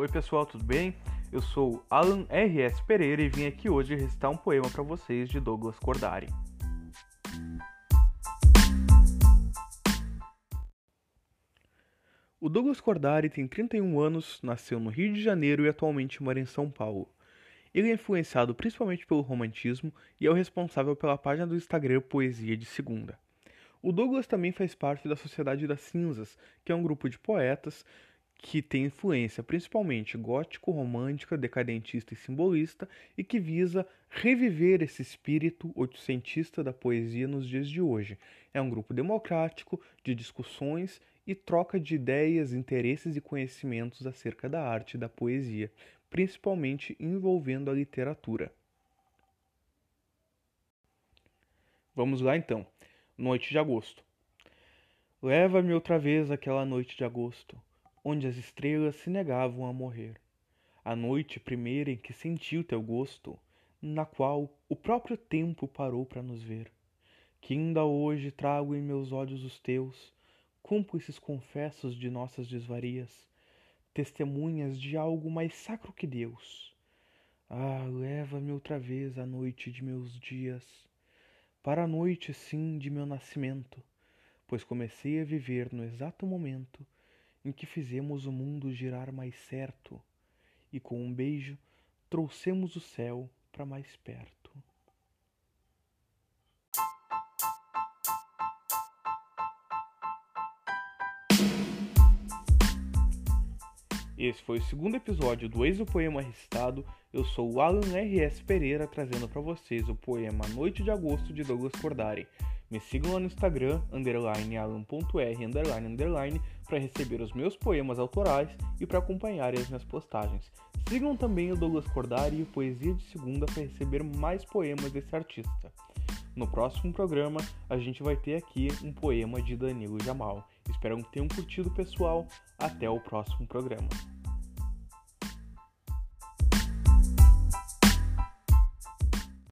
Oi pessoal, tudo bem? Eu sou Alan R.S. Pereira e vim aqui hoje recitar um poema para vocês de Douglas Cordari. O Douglas Cordari tem 31 anos, nasceu no Rio de Janeiro e atualmente mora em São Paulo. Ele é influenciado principalmente pelo romantismo e é o responsável pela página do Instagram Poesia de Segunda. O Douglas também faz parte da Sociedade das Cinzas, que é um grupo de poetas que tem influência principalmente gótico, romântica, decadentista e simbolista e que visa reviver esse espírito oitocentista da poesia nos dias de hoje. É um grupo democrático de discussões e troca de ideias, interesses e conhecimentos acerca da arte e da poesia, principalmente envolvendo a literatura. Vamos lá então. Noite de agosto. Leva-me outra vez aquela noite de agosto onde as estrelas se negavam a morrer. A noite primeira em que senti o teu gosto, na qual o próprio tempo parou para nos ver. Que ainda hoje trago em meus olhos os teus, cúmplices confessos de nossas desvarias, testemunhas de algo mais sacro que Deus. Ah, leva-me outra vez à noite de meus dias, para a noite, sim, de meu nascimento, pois comecei a viver no exato momento em que fizemos o mundo girar mais certo e com um beijo trouxemos o céu para mais perto. Esse foi o segundo episódio do Ex o Poema Recitado. Eu sou o Alan R.S. Pereira trazendo para vocês o poema Noite de Agosto de Douglas Cordari. Me sigam lá no Instagram, underline alan.r, underline, underline, para receber os meus poemas autorais e para acompanharem as minhas postagens. Sigam também o Douglas Cordari e o Poesia de Segunda para receber mais poemas desse artista. No próximo programa, a gente vai ter aqui um poema de Danilo Jamal. Espero que tenham curtido, pessoal. Até o próximo programa.